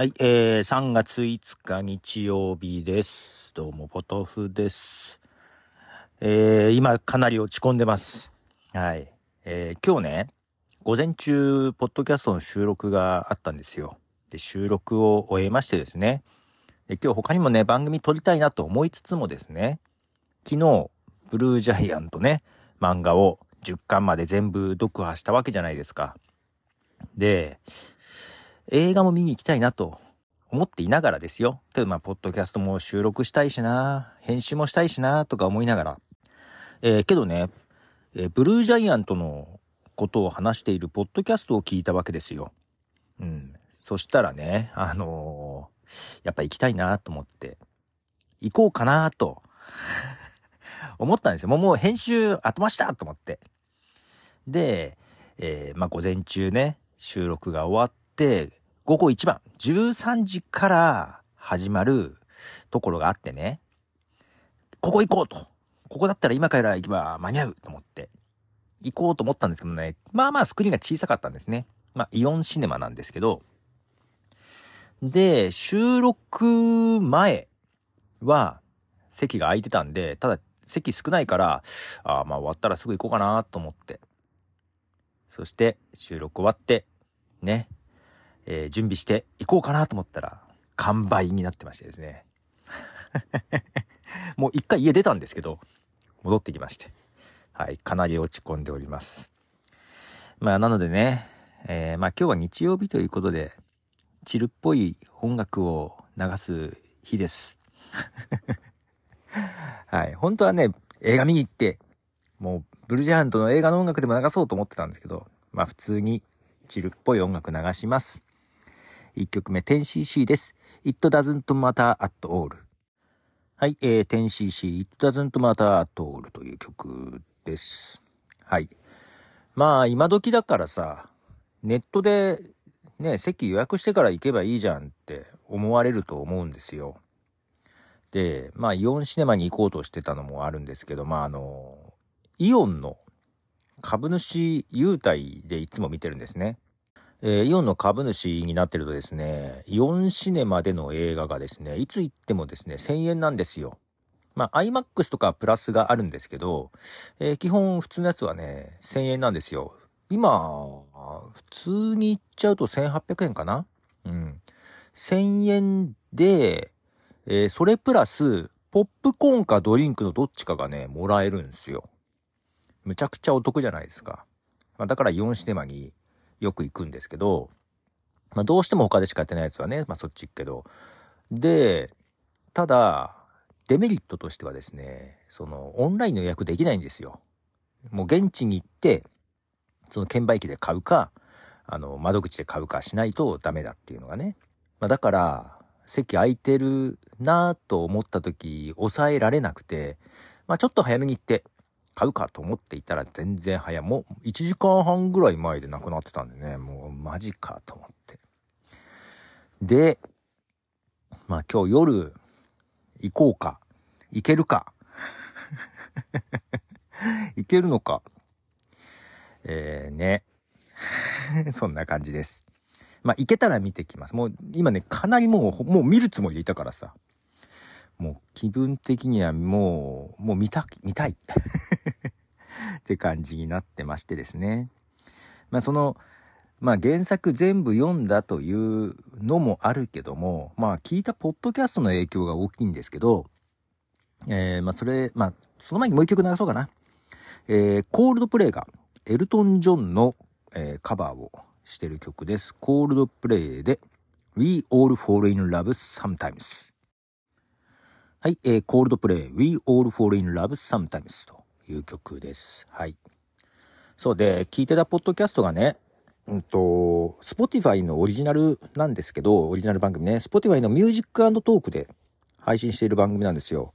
はい、えー、3月5日日曜日です。どうも、ポトフです。えー、今かなり落ち込んでます。はい。えー、今日ね、午前中、ポッドキャストの収録があったんですよ。で、収録を終えましてですね。で、今日他にもね、番組撮りたいなと思いつつもですね、昨日、ブルージャイアントね、漫画を10巻まで全部読破したわけじゃないですか。で、映画も見に行きたいなと思っていながらですよ。けどま、ポッドキャストも収録したいしな、編集もしたいしな、とか思いながら。えーけどね、えーブルージャイアントのことを話しているポッドキャストを聞いたわけですよ。うん。そしたらね、あのーやっぱ行きたいなと思って、行こうかなと思ったんですよ。もうもう編集頭したと思って。で、えまあ午前中ね、収録が終わって、午後一番、13時から始まるところがあってね、ここ行こうと。ここだったら今から行けば間に合うと思って、行こうと思ったんですけどね、まあまあスクリーンが小さかったんですね。まあイオンシネマなんですけど、で、収録前は席が空いてたんで、ただ席少ないから、あまあ終わったらすぐ行こうかなと思って。そして収録終わって、ね、えー準備して行こうかなと思ったら、完売になってましてですね。もう一回家出たんですけど、戻ってきまして。はい、かなり落ち込んでおります。まあ、なのでね、えーまあ今日は日曜日ということで、チルっぽい音楽を流す日です。はい、本当はね、映画見に行って、もう、ブルージャイアントの映画の音楽でも流そうと思ってたんですけど、まあ普通にチルっぽい音楽流します。1曲目 10cc です。It doesn't matter at all。はい、えー、10cc It doesn't matter at all という曲です。はい。まあ今時だからさ、ネットでね、席予約してから行けばいいじゃんって思われると思うんですよ。で、まあイオンシネマに行こうとしてたのもあるんですけど、まああの、イオンの株主優待でいつも見てるんですね。えーイオンの株主になってるとですね、イオンシネマでの映画がですね、いつ行ってもですね、1000円なんですよ。まあ、IMAX とかプラスがあるんですけど、えー基本普通のやつはね、1000円なんですよ。今、普通に行っちゃうと1800円かな？うん。1000円で、えーそれプラス、ポップコーンかドリンクのどっちかがね、もらえるんですよ。むちゃくちゃお得じゃないですか。まあ、だからイオンシネマによく行くんですけど、まあ、どうしても他でしかやってないやつはね、まあ、そっち行くけど。で、ただ、デメリットとしてはですね、その、オンラインの予約できないんですよ。もう現地に行って、その券売機で買うか、あの、窓口で買うかしないとダメだっていうのがね。まあ、だから、席空いてるなぁと思った時、抑えられなくて、まあ、ちょっと早めに行って、買うかと思っていたら全然早。もう1時間半ぐらい前でなくなってたんでね、もうマジかと思って。で、まあ今日夜行こうか。行けるか。行けるのか。えー、ね。そんな感じです。まあ行けたら見てきます。もう今ね、かなりもう、もう見るつもりでいたからさ。もう気分的にはもう、もう見た、見たい。って感じになってましてですね。まあその、まあ原作全部読んだというのもあるけども、まあ聞いたポッドキャストの影響が大きいんですけど、えー、まあそれ、まあその前にもう一曲流そうかな。えー、コールドプレイがエルトン・ジョンの、えーカバーをしてる曲です。コールドプレイで We All Fall in Love Sometimes。はい、えー、コールドプレイ We All Fall in Love Sometimes という曲です。はい。そうで、聞いてたポッドキャストがね、うんと、Spotify のオリジナルなんですけど、オリジナル番組ね、Spotify のミュージックトークで配信している番組なんですよ。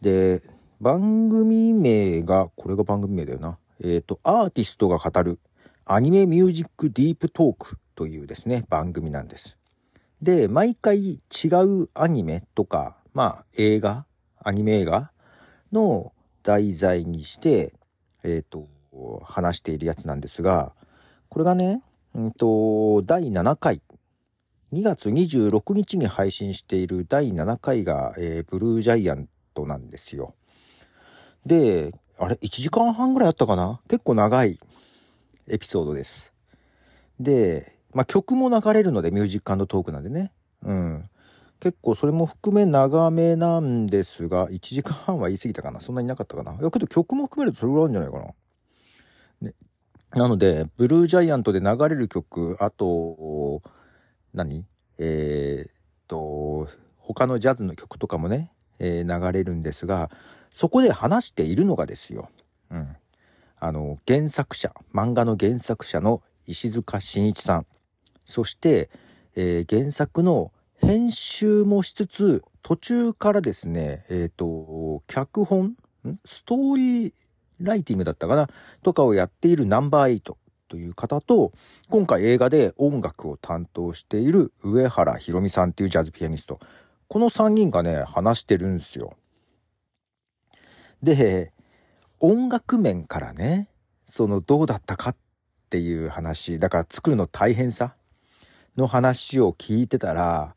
で、番組名が、これが番組名だよな。えっ、と、アーティストが語るアニメミュージックディープトークというですね、番組なんです。で、毎回違うアニメとか、まあ映画、アニメ映画の題材にして、えっ、と、話しているやつなんですが、これがね、うんと、第7回2月26日に配信している第7回が、えー、 BLUE GIANT なんですよ。で、あれ、1時間半ぐらいあったかな？結構長いエピソードです。で、まあ、曲も流れるので、ミュージックトークなんでね。うん。結構それも含め長めなんですが、1時間半は言い過ぎたかなそんなになかったかないやけど曲も含めるとそれぐらいあるんじゃないかな。ね、なので、ブルージャイアントで流れる曲、あと、何？えー、っと、他のジャズの曲とかもね、えー、流れるんですが、そこで話しているのがですよ。うん。あの、原作者、漫画の原作者の石塚真一さん。そして、えー、原作の編集もしつつ、途中からですね、えっ、ー、と、脚本ストーリーライティングだったかな？とかをやっているナンバーエイトという方と、今回映画で音楽を担当している上原ひろみさんっていうジャズピアニスト。この3人がね、話してるんですよ。で、音楽面からね、そのどうだったかっていう話、だから作るの大変さの話を聞いてたら、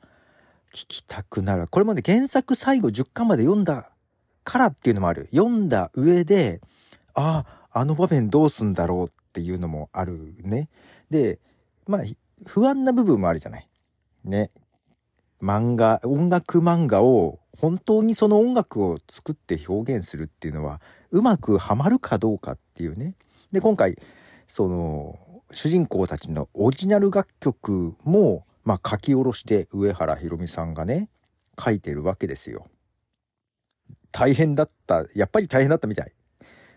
聞きたくなる。これまで原作最後10巻まで読んだからっていうのもある。読んだ上で、ああ、あの場面どうすんだろうっていうのもあるね。で、まあ、不安な部分もあるじゃない。ね。漫画、音楽漫画を本当にその音楽を作って表現するっていうのはうまくはまるかどうかっていうね。で、今回、その、主人公たちのオリジナル楽曲も、まあ書き下ろして上原ひろみさんがね、書いてるわけですよ。大変だった、やっぱり大変だったみたい。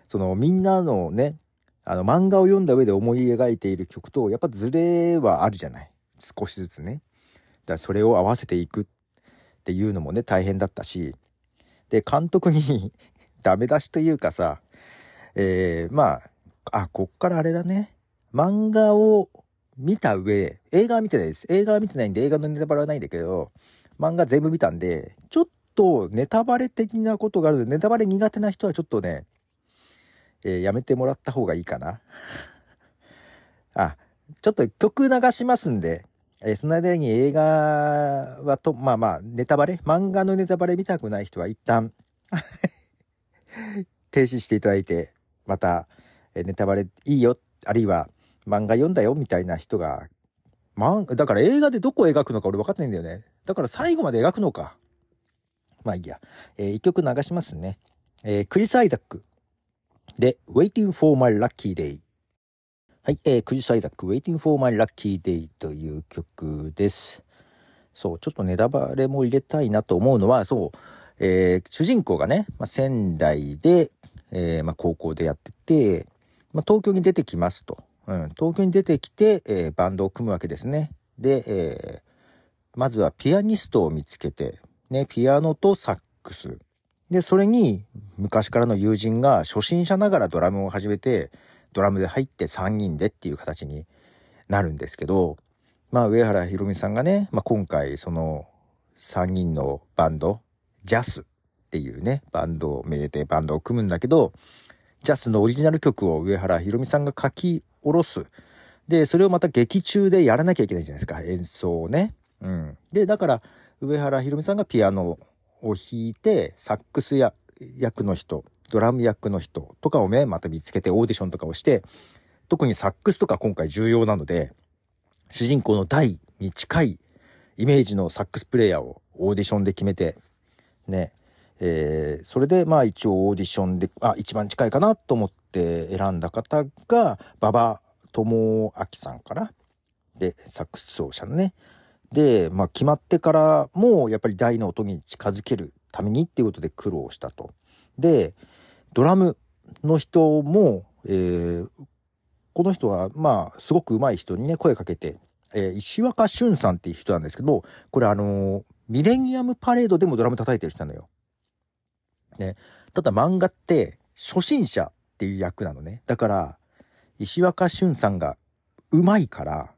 そのみんなのね、あの漫画を読んだ上で思い描いている曲と、やっぱズレはあるじゃない。少しずつね。だからそれを合わせていくっていうのもね、大変だったし。で、監督に ダメ出しというかさ、えー、まあ、あ、こっからあれだね。漫画を見た上で、映画は見てないです。映画は見てないんで映画のネタバレはないんだけど、漫画全部見たんで、ちょっとネタバレ的なことがあるので、ネタバレ苦手な人はちょっとね、えー、やめてもらった方がいいかな。あ、ちょっと曲流しますんで、えー、その間に映画はと、まあまあ、ネタバレ？漫画のネタバレ見たくない人は一旦 停止していただいて、また、えネタバレいいよ、あるいは漫画読んだよみたいな人が、ま、だから映画でどこを描くのか俺分かってないんだよね。だから最後まで描くのか。まあいいや。えー、一曲流しますね。えー、クリス・アイザックで Waiting for My Lucky Day。はい、えー、クリス・アイザック Waiting for My Lucky Day という曲です。そう、ちょっとネタバレも入れたいなと思うのは、そう、えー、主人公がね、まあ、仙台で、えー、まあ、高校でやってて、まあ、東京に出てきますと。うん、東京に出てきて、えー、バンドを組むわけですね。で、えー、まずはピアニストを見つけて、ね、ピアノとサックス。で、それに昔からの友人が初心者ながらドラムを始めて、ドラムで入って3人でっていう形になるんですけど、まあ上原ひろみさんがね、まあ今回その3人のバンド、ジャスっていうね、バンド名でてバンドを組むんだけど、ジャスのオリジナル曲を上原ひろみさんが書き下ろす。で、それをまた劇中でやらなきゃいけないじゃないですか、演奏をね。うん。で、だから、上原ひろみさんがピアノを弾いて、サックスや役の人、ドラム役の人とかをね、また見つけてオーディションとかをして、特にサックスとか今回重要なので、主人公の大に近いイメージのサックスプレイヤーをオーディションで決めて、ね、えー、それでまあ一応オーディションで、あ、一番近いかなと思って選んだ方が、馬場智明さんかな。で、サックス奏者のね。で、まあ決まってからもやっぱり大の音に近づけるためにっていうことで苦労したと。で、ドラムの人も、えー、この人はまあすごく上手い人にね声かけて、えー、石若俊さんっていう人なんですけど、これあのー、ミレニアムパレードでもドラム叩いてる人なのよ。ね。ただ漫画って初心者っていう役なのね。だから、石若俊さんが上手いから、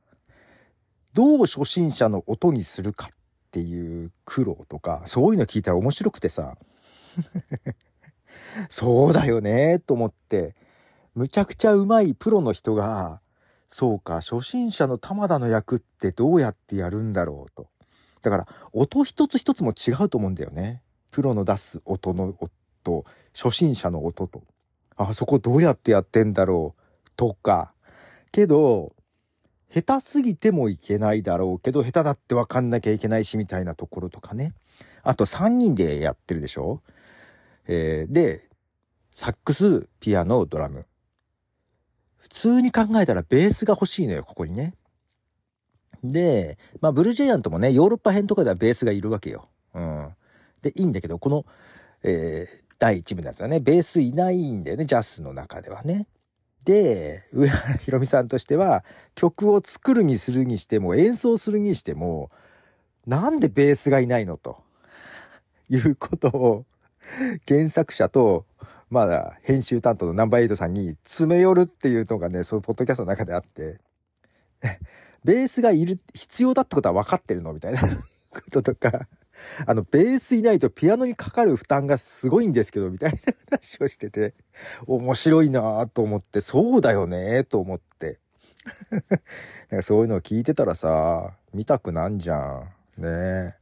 どう初心者の音にするかっていう苦労とか、そういうの聞いたら面白くてさ、そうだよねと思って、むちゃくちゃ上手いプロの人が、そうか、初心者の玉田の役ってどうやってやるんだろうと。だから、音一つ一つも違うと思うんだよね。プロの出す音の音、初心者の音と。あそこどうやってやってんだろうとか。けど、下手すぎてもいけないだろうけど、下手だってわかんなきゃいけないしみたいなところとかね。あと3人でやってるでしょ？えー、で、サックス、ピアノ、ドラム。普通に考えたらベースが欲しいのよ、ここにね。で、まあ、ブルージャイアントもね、ヨーロッパ編とかではベースがいるわけよ。うん。で、いいんだけど、この、えー、第1部のやつはね、ベースいないんだよね、ジャスの中ではね。で、上原ひろみさんとしては、曲を作るにするにしても、演奏するにしても、なんでベースがいないのと、いうことを、原作者と、まあ、編集担当のナンバーエイトさんに詰め寄るっていうのがね、そのポッドキャストの中であって、ベースがいる、必要だってことは分かってるのみたいなこととか、あの、ベースいないとピアノにかかる負担がすごいんですけど、みたいな話をしてて、面白いなと思って、そうだよねと思って。なんかそういうのを聞いてたらさ、見たくなんじゃん。ね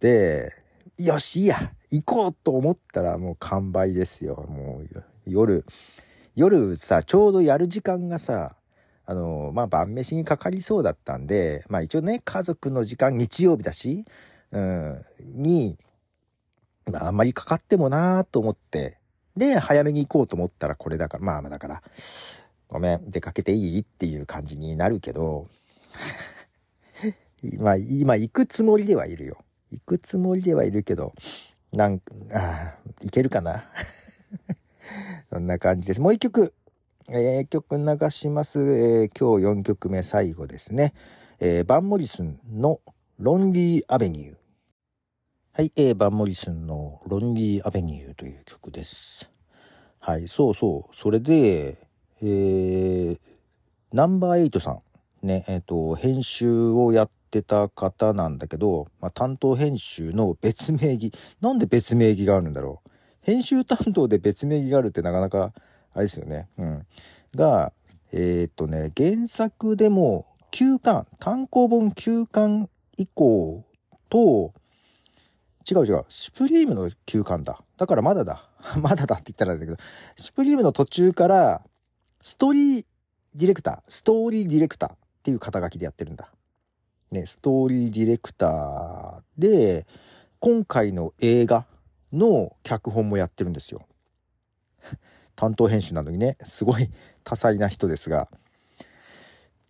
で、よし、いいや、行こうと思ったらもう完売ですよ。もう夜、夜さ、ちょうどやる時間がさ、あの、まあ、晩飯にかかりそうだったんで、まあ一応ね、家族の時間、日曜日だし、うん、に、まあ、あんまりかかってもなーと思って、で、早めに行こうと思ったらこれだから、まあまあだから、ごめん、出かけていい？っていう感じになるけど、今、今行くつもりではいるよ。行くつもりではいるけど、なんか、あいけるかな？そんな感じです。もう一曲、えー、曲流します。えー、今日4曲目最後ですね。えー、バンモリスンのロンリーアベニュー。はい、えー、バンモリスンのロンリーアベニューという曲です。はい、そうそう。それで、えー、ナンバーエイトさん、ね、えっ、ー、と、編集をやってた方なんだけど、まあ、担当編集の別名義、なんで別名義があるんだろう。編集担当で別名義があるってなかなか、あれですよね。うん。が、えっ、とね、原作でも9巻、単行本9巻以降と、違う違う。シュプリームの休館だ。だからまだだ。まだだって言ったらあれだけど、シュプリームの途中から、ストーリーディレクター、ストーリーディレクターっていう肩書きでやってるんだ。ね、ストーリーディレクターで、今回の映画の脚本もやってるんですよ。担当編集なのにね、すごい 多彩な人ですが、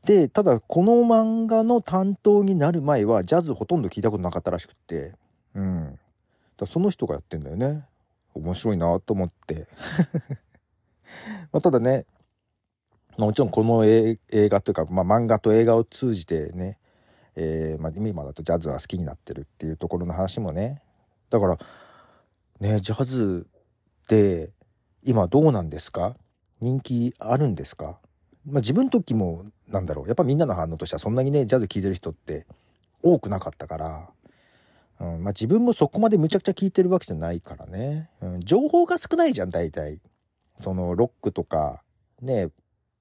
で、ただこの漫画の担当になる前はジャズほとんど聞いたことなかったらしくって、うん。だその人がやってんだよね。面白いなと思って まただね、もちろんこの映画というか、まあ、漫画と映画を通じてね、えー、まあ、今だとジャズが好きになってるっていうところの話もね。だから、ね、ジャズって今どうなんですか？人気あるんですか？まあ、自分の時もなんだろうやっぱみんなの反応としてはそんなにねジャズ聴いてる人って多くなかったから、うんまあ、自分もそこまでむちゃくちゃ聴いてるわけじゃないからね、うん、情報が少ないじゃん大体。そのロックとかね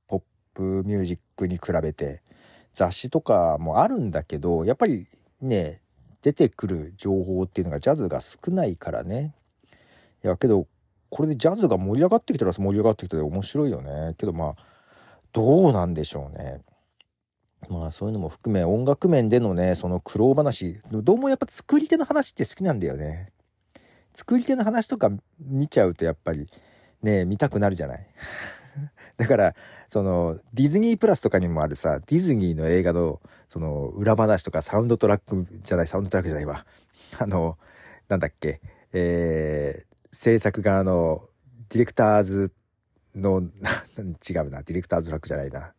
ポップミュージックに比べて。雑誌とかもあるんだけどやっぱりね出てくる情報っていうのがジャズが少ないからね。いやけどこれでジャズが盛り上がってきたら盛り上がってきて面白いよね。けどまあどうなんでしょうね。まあそういうのも含め音楽面でのね、その苦労話、どうもやっぱ作り手の話って好きなんだよね。作り手の話とか見ちゃうとやっぱりね、見たくなるじゃない。だから、その、ディズニープラスとかにもあるさ、ディズニーの映画の、その、裏話とかサウンドトラックじゃない、サウンドトラックじゃないわ。あの、なんだっけ、えー、制作側のディレクターズの、違うな、ディレクターズラックじゃないな。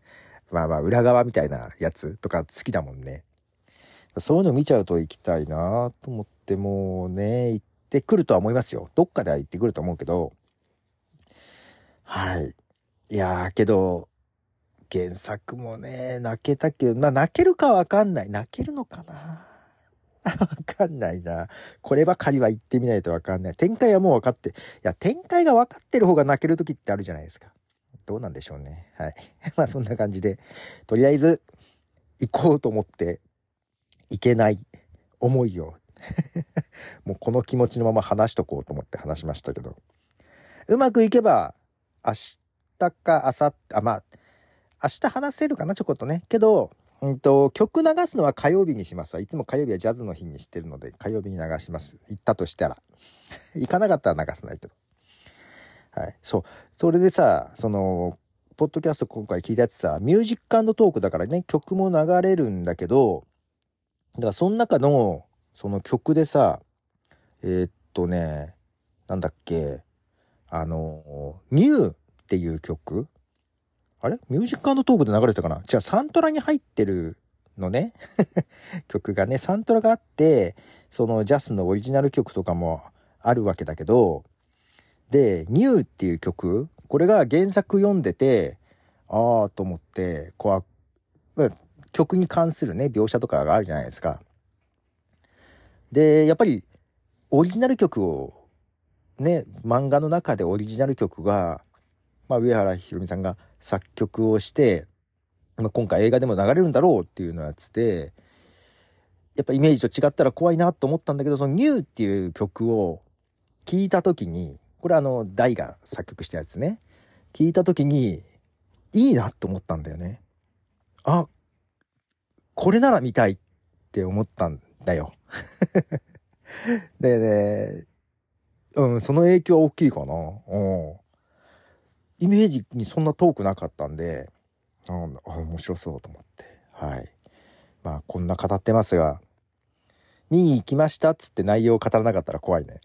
まあまあ、裏側みたいなやつとか好きだもんね。そういうの見ちゃうと行きたいなと思ってもうね、行ってくるとは思いますよ。どっかでは行ってくると思うけど。はい。いやー、けど、原作もね、泣けたけど、まあ泣けるかわかんない。泣けるのかな？わかんないな。こればかりは言ってみないとわかんない。展開はもう分かって。いや、展開が分かってる方が泣ける時ってあるじゃないですか。どうなんでしょうね。はい。まあそんな感じで、とりあえず行こうと思って行けない思いを もうこの気持ちのまま話しとこうと思って話しましたけど、うまくいけば明日か明後日、あ、まあ、明日話せるかな、ちょこっとね。けど、うんと、曲流すのは火曜日にしますわ。いつも火曜日はジャズの日にしてるので、火曜日に流します。行ったとしたら。行かなかったら流さないけど。はい。そう。それでさ、その、ポッドキャスト今回聞いたやつさ、ミュージックトークだからね、曲も流れるんだけど、だからその中の、その曲でさ、えー、っとね、なんだっけ、あの、ニューっていう曲あれ？ミュージックトークで流れてたかな？じゃあサントラに入ってるのね 曲がね、サントラがあって、その JASS のオリジナル曲とかもあるわけだけど、で、ニューっていう曲、これが原作読んでて、ああと思って、こう、曲に関するね、描写とかがあるじゃないですか。で、やっぱり、オリジナル曲を、ね、漫画の中でオリジナル曲が、まあ、上原ひろみさんが作曲をして、まあ、今回映画でも流れるんだろうっていうのやつで、やっぱイメージと違ったら怖いなと思ったんだけど、そのニューっていう曲を聞いた時に、これあの、大が作曲したやつね。聞いた時に、いいなと思ったんだよね。あ、これなら見たいって思ったんだよ。でね、うん、その影響は大きいかな。うん。イメージにそんな遠くなかったんで、あ面白そうと思って。はい。まあ、こんな語ってますが、見に行きましたっつって内容を語らなかったら怖いね。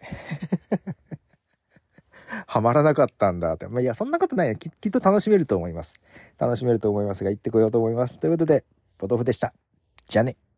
はまらなかったんだって。まあ、いや、そんなことないよき。きっと楽しめると思います。楽しめると思いますが、行ってこようと思います。ということで、ポトフでした。じゃあね。